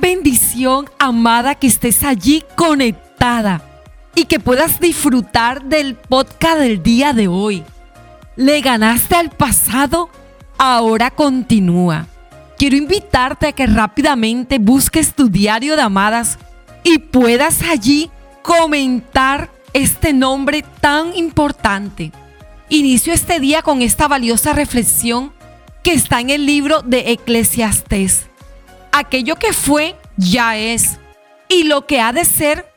bendición, amada, que estés allí conectada y que puedas disfrutar del podcast del día de hoy. Le ganaste al pasado, ahora continúa. Quiero invitarte a que rápidamente busques tu diario de amadas y puedas allí comentar este nombre tan importante. Inicio este día con esta valiosa reflexión que está en el libro de Eclesiastés. Aquello que fue, ya es. Y lo que ha de ser,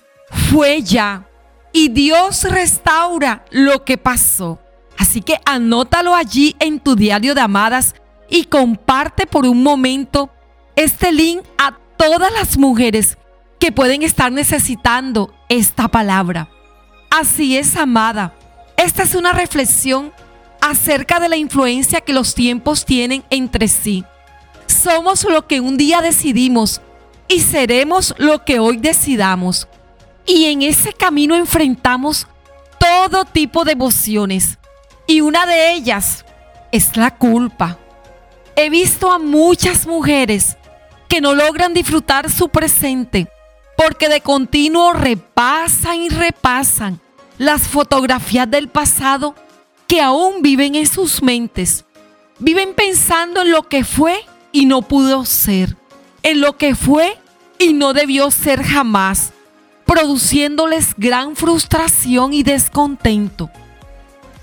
fue ya. Y Dios restaura lo que pasó. Así que anótalo allí en tu diario de amadas y comparte por un momento este link a todas las mujeres que pueden estar necesitando esta palabra. Así es, amada. Esta es una reflexión acerca de la influencia que los tiempos tienen entre sí. Somos lo que un día decidimos y seremos lo que hoy decidamos. Y en ese camino enfrentamos todo tipo de emociones. Y una de ellas es la culpa. He visto a muchas mujeres que no logran disfrutar su presente porque de continuo repasan y repasan las fotografías del pasado que aún viven en sus mentes. Viven pensando en lo que fue y no pudo ser, en lo que fue y no debió ser jamás, produciéndoles gran frustración y descontento.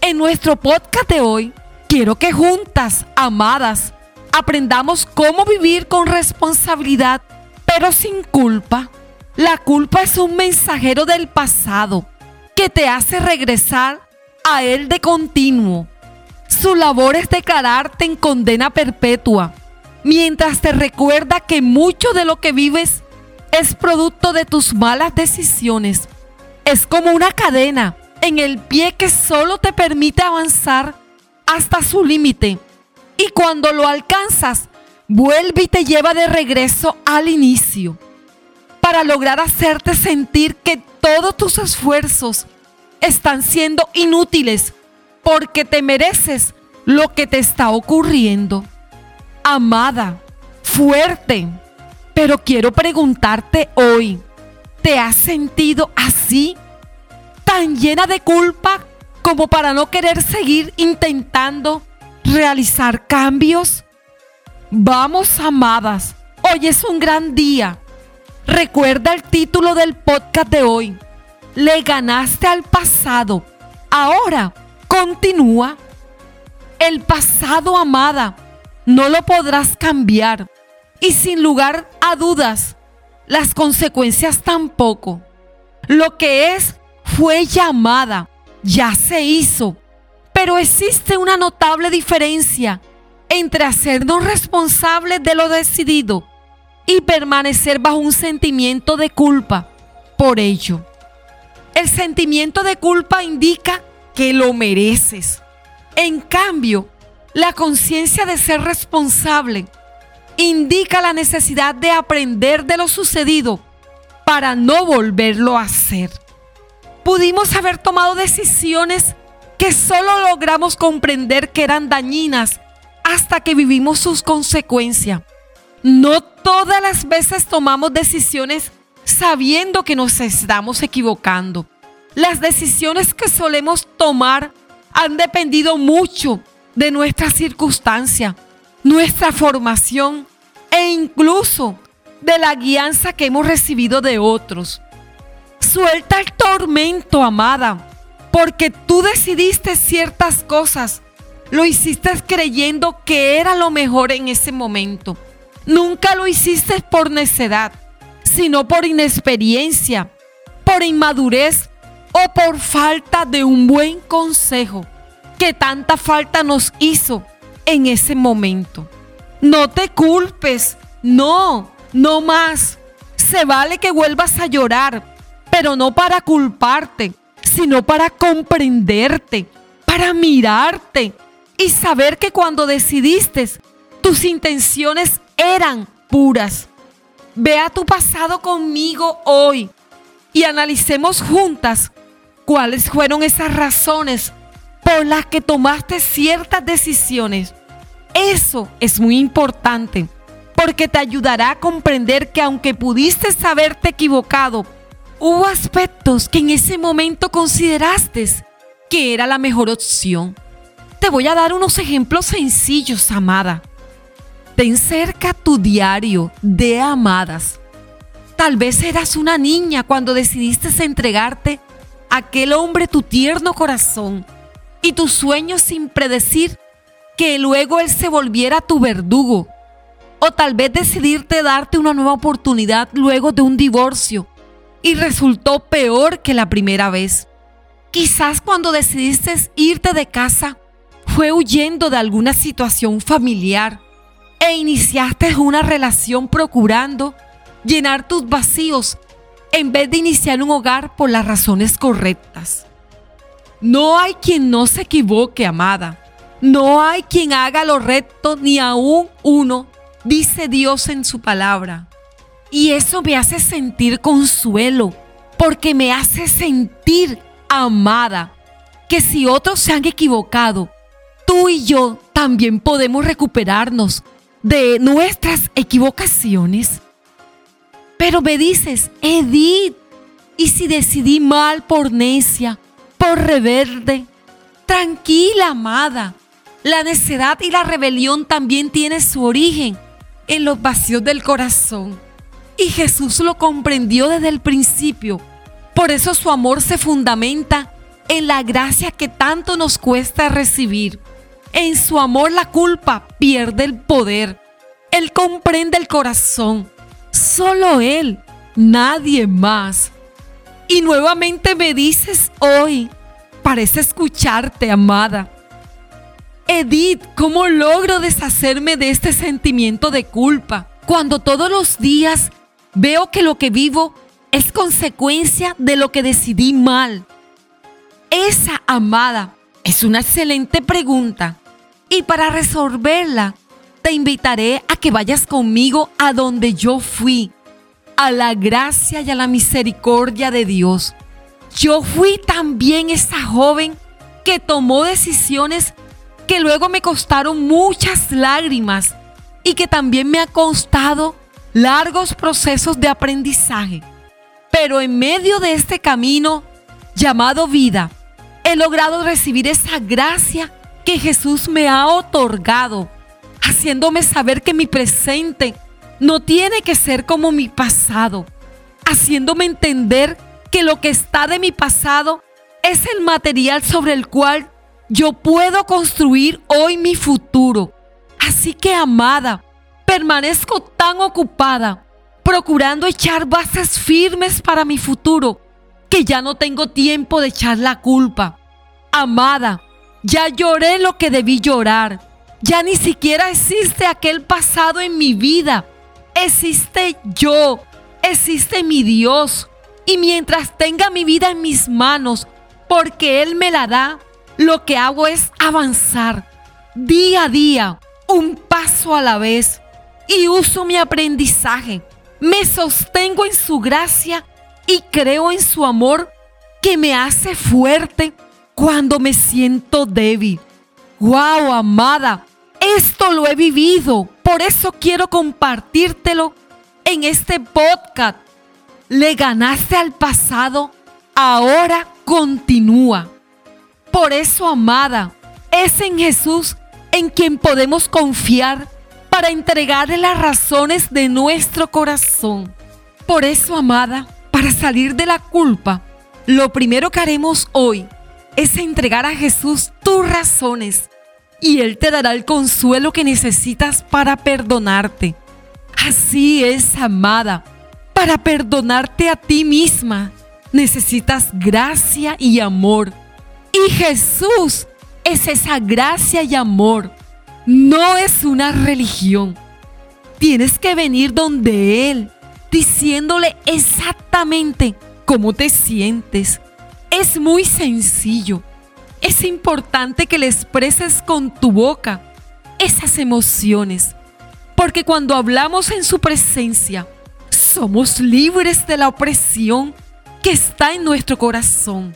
En nuestro podcast de hoy, quiero que juntas, amadas, aprendamos cómo vivir con responsabilidad, pero sin culpa. La culpa es un mensajero del pasado que te hace regresar a él de continuo. Su labor es declararte en condena perpetua, mientras te recuerda que mucho de lo que vives es producto de tus malas decisiones. Es como una cadena en el pie que solo te permite avanzar hasta su límite. Y cuando lo alcanzas, vuelve y te lleva de regreso al inicio para lograr hacerte sentir que todos tus esfuerzos están siendo inútiles porque te mereces lo que te está ocurriendo. Amada, fuerte, pero quiero preguntarte hoy, ¿te has sentido así? ¿Tan llena de culpa como para no querer seguir intentando realizar cambios? Vamos, amadas, hoy es un gran día. Recuerda el título del podcast de hoy le ganaste al pasado. Ahora continúa. El pasado, amada, no lo podrás cambiar. Y sin lugar a dudas, las consecuencias tampoco. Lo que es fue llamada, ya se hizo. Pero existe una notable diferencia entre hacernos responsables de lo decidido y permanecer bajo un sentimiento de culpa por ello. El sentimiento de culpa indica que lo mereces. En cambio, la conciencia de ser responsable indica la necesidad de aprender de lo sucedido para no volverlo a hacer. Pudimos haber tomado decisiones que solo logramos comprender que eran dañinas hasta que vivimos sus consecuencias. No todas las veces tomamos decisiones sabiendo que nos estamos equivocando. Las decisiones que solemos tomar han dependido mucho de nuestra circunstancia, nuestra formación e incluso de la guianza que hemos recibido de otros. Suelta el tormento, amada, porque tú decidiste ciertas cosas. Lo hiciste creyendo que era lo mejor en ese momento. Nunca lo hiciste por necedad sino por inexperiencia, por inmadurez o por falta de un buen consejo que tanta falta nos hizo en ese momento. No te culpes, no, no más. Se vale que vuelvas a llorar, pero no para culparte, sino para comprenderte, para mirarte y saber que cuando decidiste, tus intenciones eran puras. Vea tu pasado conmigo hoy y analicemos juntas cuáles fueron esas razones las que tomaste ciertas decisiones. Eso es muy importante porque te ayudará a comprender que aunque pudiste haberte equivocado, hubo aspectos que en ese momento consideraste que era la mejor opción. Te voy a dar unos ejemplos sencillos, amada. Ten cerca tu diario de amadas. Tal vez eras una niña cuando decidiste entregarte a aquel hombre tu tierno corazón y tus sueños sin predecir que luego él se volviera tu verdugo. O tal vez decidirte darte una nueva oportunidad luego de un divorcio y resultó peor que la primera vez. Quizás cuando decidiste irte de casa fue huyendo de alguna situación familiar e iniciaste una relación procurando llenar tus vacíos en vez de iniciar un hogar por las razones correctas. No hay quien no se equivoque, amada. No hay quien haga lo recto, ni aún uno, dice Dios en su palabra. Y eso me hace sentir consuelo, porque me hace sentir amada, que si otros se han equivocado, tú y yo también podemos recuperarnos de nuestras equivocaciones. Pero me dices, Edith, ¿y si decidí mal por necia, por reverde? Tranquila, amada. La necedad y la rebelión también tienen su origen en los vacíos del corazón. Y Jesús lo comprendió desde el principio. Por eso su amor se fundamenta en la gracia que tanto nos cuesta recibir. En su amor la culpa pierde el poder. Él comprende el corazón. Solo Él, nadie más. Y nuevamente me dices hoy, parece escucharte, amada. Edith, ¿cómo logro deshacerme de este sentimiento de culpa cuando todos los días veo que lo que vivo es consecuencia de lo que decidí mal? Esa, amada, es una excelente pregunta y para resolverla, te invitaré a que vayas conmigo a donde yo fui, a la gracia y a la misericordia de Dios. Yo fui también esa joven que tomó decisiones que luego me costaron muchas lágrimas y que también me ha costado largos procesos de aprendizaje. Pero en medio de este camino llamado vida, he logrado recibir esa gracia que Jesús me ha otorgado, haciéndome saber que mi presente no tiene que ser como mi pasado, haciéndome entender que lo que está de mi pasado es el material sobre el cual yo puedo construir hoy mi futuro. Así que, amada, permanezco tan ocupada procurando echar bases firmes para mi futuro que ya no tengo tiempo de echar la culpa. Amada, ya lloré lo que debí llorar. Ya ni siquiera existe aquel pasado en mi vida. Existe yo. Existe mi Dios. Y mientras tenga mi vida en mis manos, porque Él me la da, lo que hago es avanzar día a día, un paso a la vez. Y uso mi aprendizaje. Me sostengo en su gracia y creo en su amor que me hace fuerte cuando me siento débil. ¡Wow, amada! Esto lo he vivido. Por eso quiero compartírtelo en este podcast. Le ganaste al pasado, ahora continúa. Por eso, amada, es en Jesús en quien podemos confiar para entregarle las razones de nuestro corazón. Por eso, amada, para salir de la culpa, lo primero que haremos hoy es entregar a Jesús tus razones y Él te dará el consuelo que necesitas para perdonarte. Así es, amada. Para perdonarte a ti misma necesitas gracia y amor. Y Jesús es esa gracia y amor. No es una religión. Tienes que venir donde Él, diciéndole exactamente cómo te sientes, es muy sencillo. Es importante que le expreses con tu boca esas emociones, porque cuando hablamos en su presencia, somos libres de la opresión que está en nuestro corazón.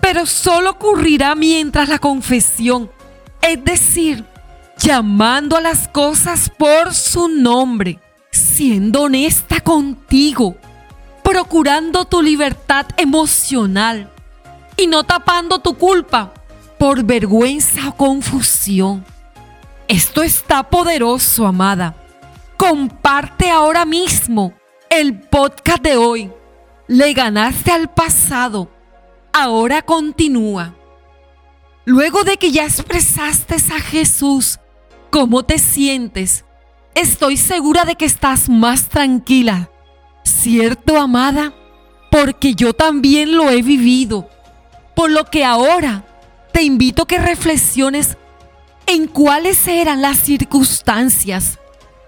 Pero solo ocurrirá mientras la confesión, es decir, llamando a las cosas por su nombre, siendo honesta contigo, procurando tu libertad emocional y no tapando tu culpa por vergüenza o confusión. Esto está poderoso, amada. Comparte ahora mismo el podcast de hoy. Le ganaste al pasado. Ahora continúa. Luego de que ya expresaste a Jesús cómo te sientes, estoy segura de que estás más tranquila. ¿Cierto, amada? Porque yo también lo he vivido. Por lo que ahora te invito a que reflexiones en cuáles eran las circunstancias,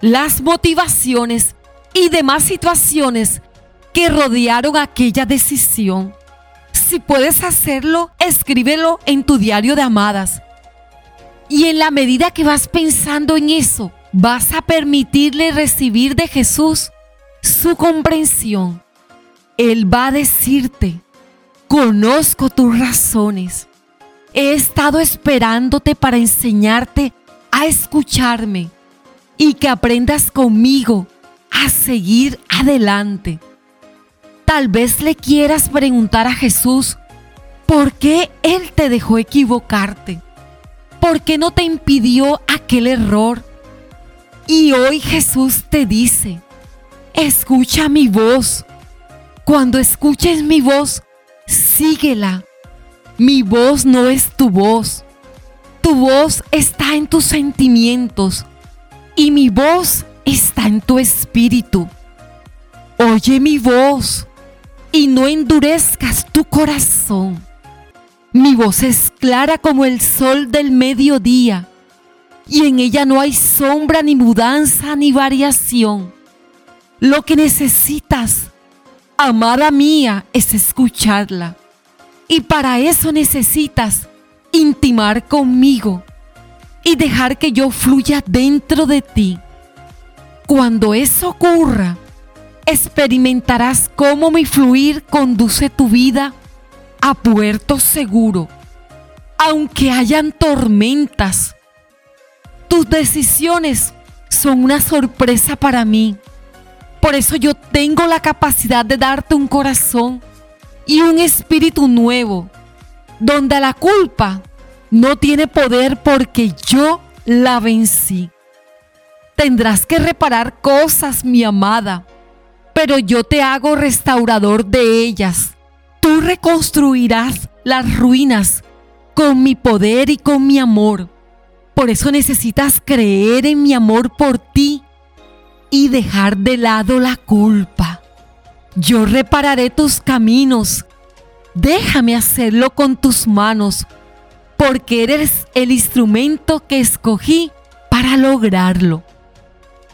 las motivaciones y demás situaciones que rodearon aquella decisión. Si puedes hacerlo, escríbelo en tu diario de amadas. Y en la medida que vas pensando en eso, vas a permitirle recibir de Jesús su comprensión. Él va a decirte, conozco tus razones. He estado esperándote para enseñarte a escucharme y que aprendas conmigo a seguir adelante. Tal vez le quieras preguntar a Jesús, ¿por qué Él te dejó equivocarte? ¿Por qué no te impidió aquel error? Y hoy Jesús te dice, escucha mi voz. Cuando escuches mi voz, síguela. Mi voz no es tu voz. Tu voz está en tus sentimientos y mi voz está en tu espíritu. Oye mi voz y no endurezcas tu corazón. Mi voz es clara como el sol del mediodía, y en ella no hay sombra, ni mudanza, ni variación. Lo que necesitas, amada mía, es escucharla. Y para eso necesitas intimar conmigo y dejar que yo fluya dentro de ti. Cuando eso ocurra, experimentarás cómo mi fluir conduce tu vida a puerto seguro. Aunque hayan tormentas, tus decisiones son una sorpresa para mí. Por eso yo tengo la capacidad de darte un corazón y un espíritu nuevo, donde la culpa no tiene poder porque yo la vencí. Tendrás que reparar cosas, mi amada, pero yo te hago restaurador de ellas. Tú reconstruirás las ruinas con mi poder y con mi amor. Por eso necesitas creer en mi amor por ti y dejar de lado la culpa. Yo repararé tus caminos. Déjame hacerlo con tus manos, porque eres el instrumento que escogí para lograrlo.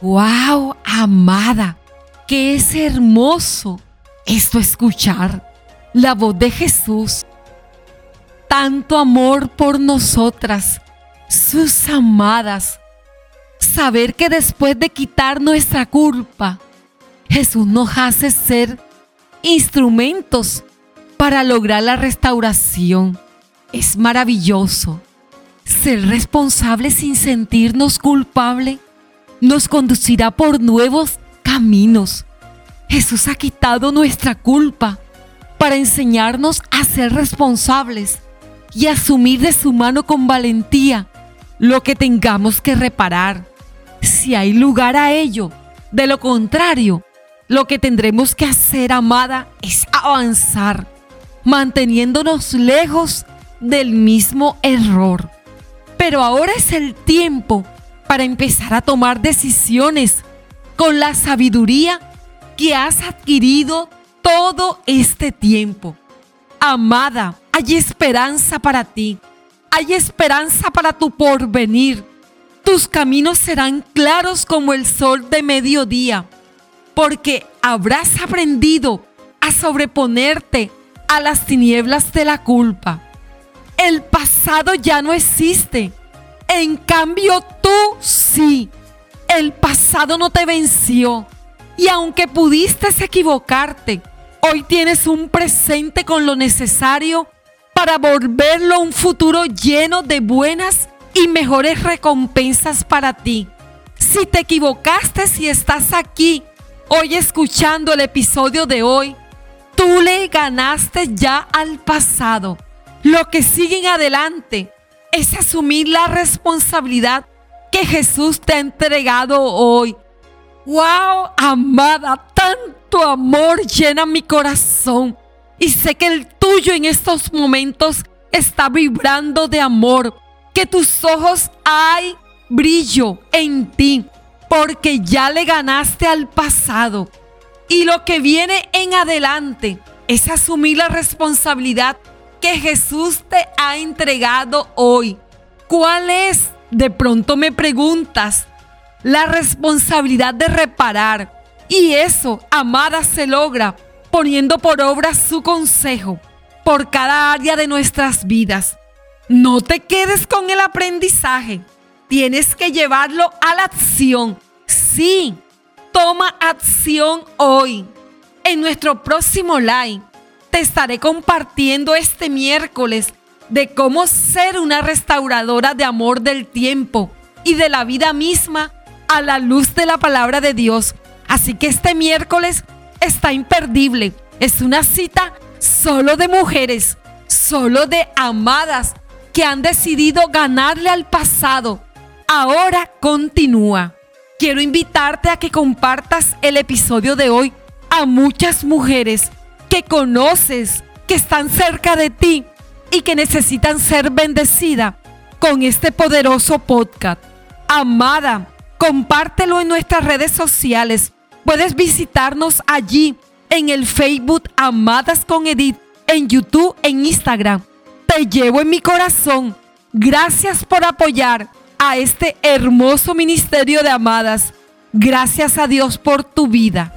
¡Wow, amada! que es hermoso esto escuchar la voz de Jesús. Tanto amor por nosotras, sus amadas. Saber que después de quitar nuestra culpa, Jesús nos hace ser instrumentos para lograr la restauración. Es maravilloso. Ser responsable sin sentirnos culpable nos conducirá por nuevos caminos. Jesús ha quitado nuestra culpa para enseñarnos a ser responsables y asumir de su mano con valentía lo que tengamos que reparar, si hay lugar a ello. De lo contrario, lo que tendremos que hacer, amada, es avanzar, manteniéndonos lejos del mismo error. Pero ahora es el tiempo para empezar a tomar decisiones con la sabiduría que has adquirido todo este tiempo. Amada, hay esperanza para ti. Hay esperanza para tu porvenir. Tus caminos serán claros como el sol de mediodía, porque habrás aprendido a sobreponerte a las tinieblas de la culpa. El pasado ya no existe. En cambio, tú sí el pasado no te venció. Y aunque pudiste equivocarte, hoy tienes un presente con lo necesario para volverlo un futuro lleno de buenas y mejores recompensas para ti. Si te equivocaste, si estás aquí hoy escuchando el episodio de hoy, tú le ganaste ya al pasado. Lo que sigue en adelante es asumir la responsabilidad que Jesús te ha entregado hoy. ¡Wow, amada! Tanto amor llena mi corazón. Y sé que el tuyo en estos momentos está vibrando de amor. Que tus ojos hay brillo en ti. Porque ya le ganaste al pasado. Y lo que viene en adelante es asumir la responsabilidad que Jesús te ha entregado hoy. ¿Cuál es? De pronto me preguntas. La responsabilidad de reparar. Y eso, amada, se logra poniendo por obra su consejo por cada área de nuestras vidas. No te quedes con el aprendizaje. Tienes que llevarlo a la acción. Sí, toma acción hoy. En nuestro próximo live te estaré compartiendo este miércoles de cómo ser una restauradora de amor del tiempo y de la vida misma a la luz de la palabra de Dios. Así que este miércoles está imperdible. Es una cita solo de mujeres, solo de amadas que han decidido ganarle al pasado. Ahora continúa. Quiero invitarte a que compartas el episodio de hoy a muchas mujeres que conoces, que están cerca de ti y que necesitan ser bendecidas con este poderoso podcast. Amada, compártelo en nuestras redes sociales. Puedes visitarnos allí en el Facebook Amadas con Edith, en YouTube, en Instagram. Te llevo en mi corazón. Gracias por apoyar a este hermoso ministerio de Amadas. Gracias a Dios por tu vida.